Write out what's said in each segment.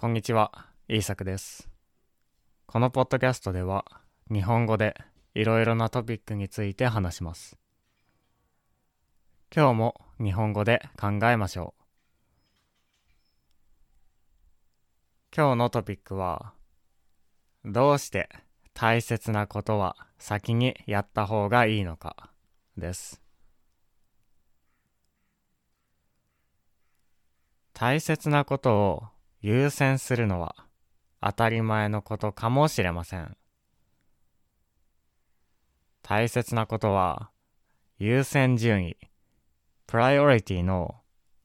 こんにちは、イーサクです。このポッドキャストでは、日本語でいろいろなトピックについて話します。今日も日本語で考えましょう。今日のトピックは、どうして大切なことは先にやった方がいいのかです。大切なことを優先するのは当たり前のことかもしれません。大切なことは優先順位、プライオリティの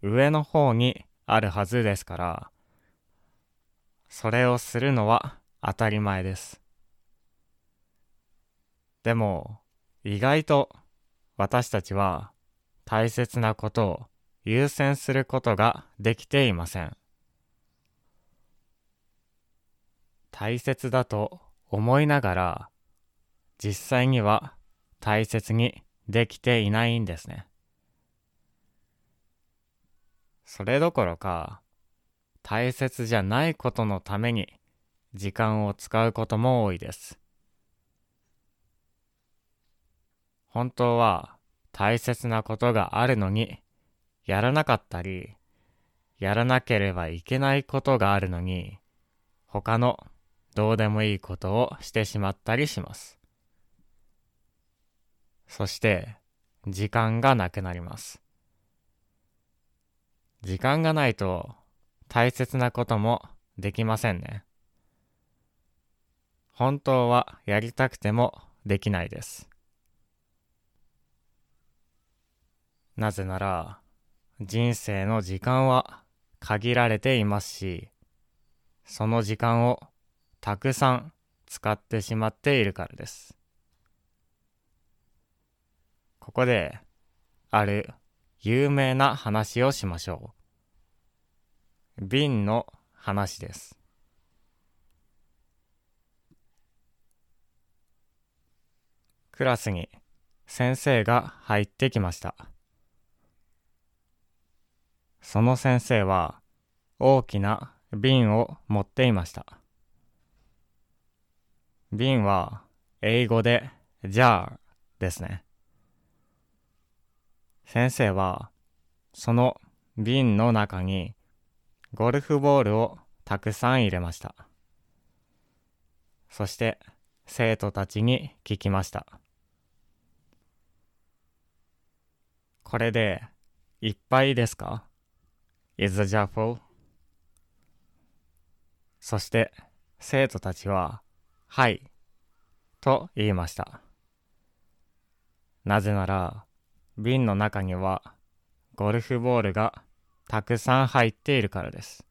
上の方にあるはずですから、それをするのは当たり前です。でも、意外と私たちは大切なことを優先することができていません。大切だと思いながら、実際には大切にできていないんですね。それどころか、大切じゃないことのために時間を使うことも多いです。本当は大切なことがあるのに、やらなかったり、やらなければいけないことがあるのに、他のどうでもいいことをしてしまったりします。そして、時間がなくなります。時間がないと、大切なこともできませんね。本当はやりたくてもできないです。なぜなら、人生の時間は限られていますし、その時間をたくさん使ってしまっているからです。ここで、ある有名な話をしましょう。瓶の話です。クラスに先生が入ってきました。その先生は大きな瓶を持っていました。瓶は英語で jar ですね。先生はその瓶の中にゴルフボールをたくさん入れました。そして生徒たちに聞きました。これでいっぱいですか ?Is the jar full? そして生徒たちははいと言いました。なぜなら瓶の中にはゴルフボールがたくさん入っているからです。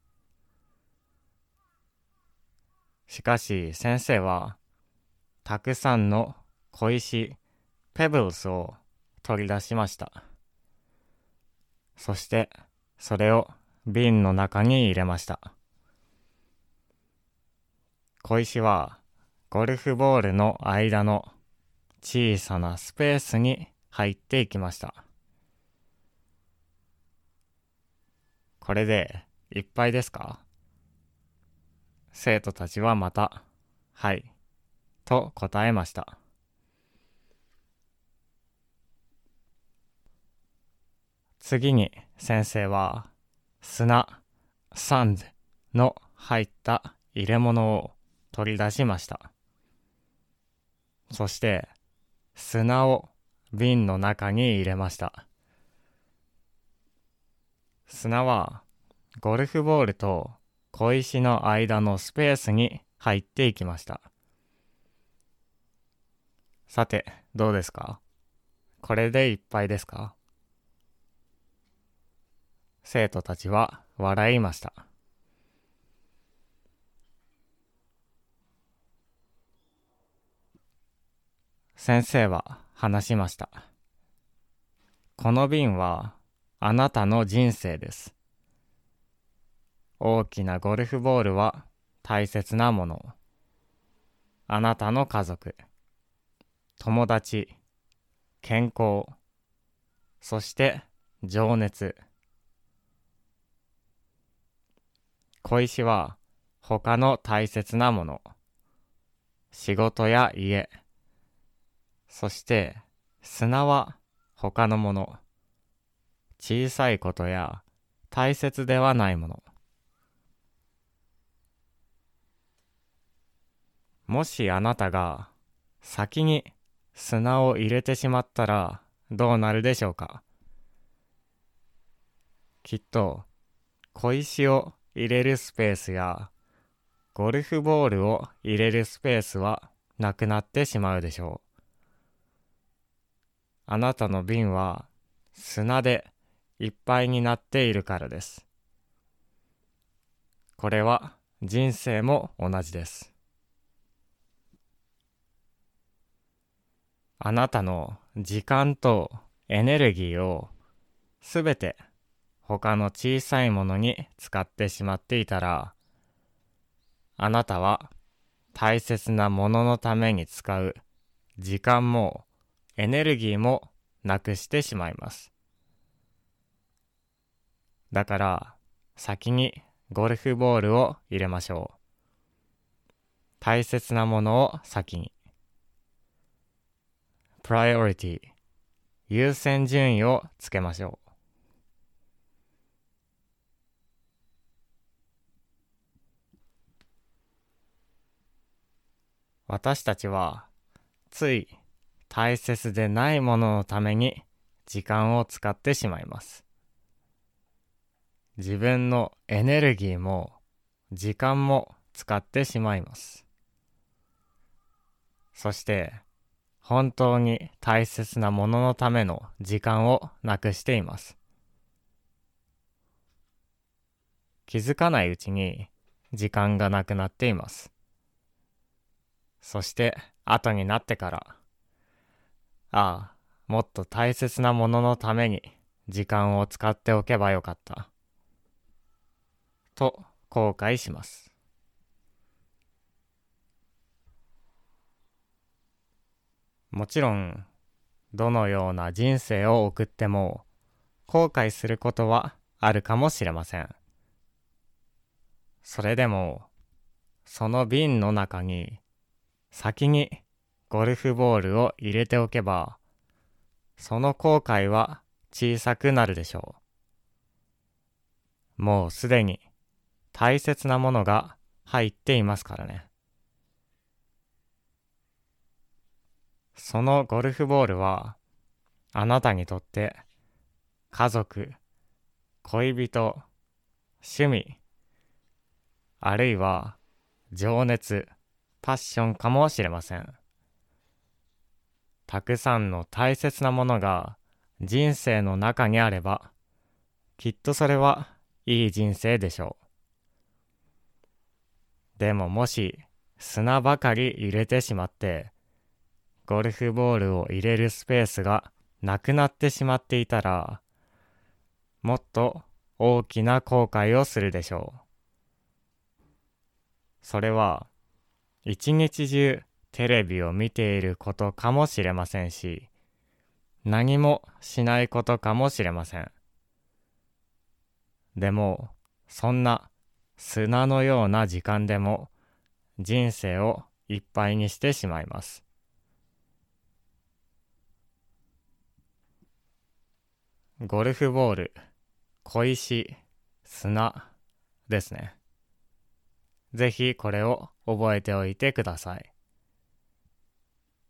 しかし先生はたくさんの小石、ペブルスを取り出しました。そしてそれを瓶の中に入れました。小石はゴルフボールの間の小さなスペースに入っていきました。これでいっぱいですか？生徒たちはまた、はい、と答えました。次に先生は砂、サンズの入った入れ物を取り出しました。そして砂を瓶の中に入れました。砂はゴルフボールと小石の間のスペースに入っていきました。さて、どうですか？これでいっぱいですか？生徒たちは笑いました。先生は話しました。この瓶はあなたの人生です。大きなゴルフボールは大切なもの。あなたの家族、友達、健康、そして情熱。小石は他の大切なもの、仕事や家、そして砂は他のもの、小さいことや大切ではないもの。もしあなたが先に砂を入れてしまったらどうなるでしょうか？きっと小石を入れるスペースやゴルフボールを入れるスペースはなくなってしまうでしょう。あなたの瓶は砂でいっぱいになっているからです。これは人生も同じです。あなたの時間とエネルギーをすべて他の小さいものに使ってしまっていたら、あなたは大切なもののために使う時間もエネルギーもなくしてしまいます。だから先にゴルフボールを入れましょう。大切なものを先に。priority 優先順位をつけましょう。私たちはつい大切でないもののために時間を使ってしまいます。自分のエネルギーも時間も使ってしまいます。そして本当に大切なもののための時間をなくしています。気づかないうちに時間がなくなっています。そして後になってから、ああ、もっと大切なもののために時間を使っておけばよかった。と後悔します。もちろん、どのような人生を送っても後悔することはあるかもしれません。それでも、その瓶の中に先にゴルフボールを入れておけば、その後悔は小さくなるでしょう。もうすでに大切なものが入っていますからね。そのゴルフボールはあなたにとって家族、恋人、趣味、あるいは情熱、パッションかもしれません。たくさんの大切なものが人生の中にあれば、きっとそれはいい人生でしょう。でももし砂ばかり入れてしまって、ゴルフボールを入れるスペースがなくなってしまっていたら、もっと大きな後悔をするでしょう。それは一日中テレビを見ていることかもしれませんし、何もしないことかもしれません。でも、そんな砂のような時間でも人生をいっぱいにしてしまいます。ゴルフボール、小石、砂ですね。ぜひこれを覚えておいてください。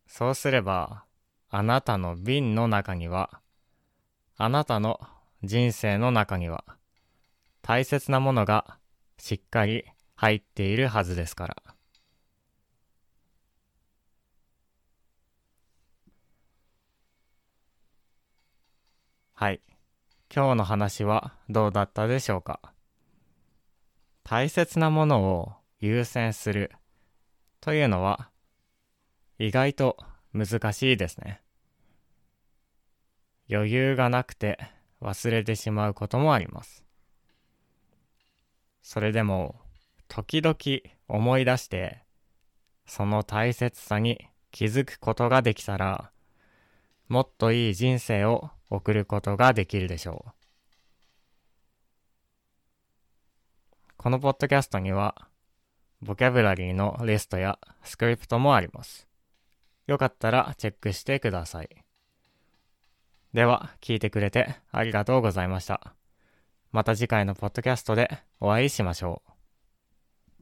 そうすれば、あなたの瓶の中には、あなたの人生の中には、大切なものがしっかり入っているはずですから。はい。今日の話はどうだったでしょうか？大切なものを優先するというのは意外と難しいですね。余裕がなくて忘れてしまうこともあります。それでも時々思い出してその大切さに気づくことができたらもっといい人生を送ることができるでしょう。このポッドキャストにはボキャブラリーのリストやスクリプトもあります。よかったらチェックしてください。では、聞いてくれてありがとうございました。また次回のポッドキャストでお会いしましょう。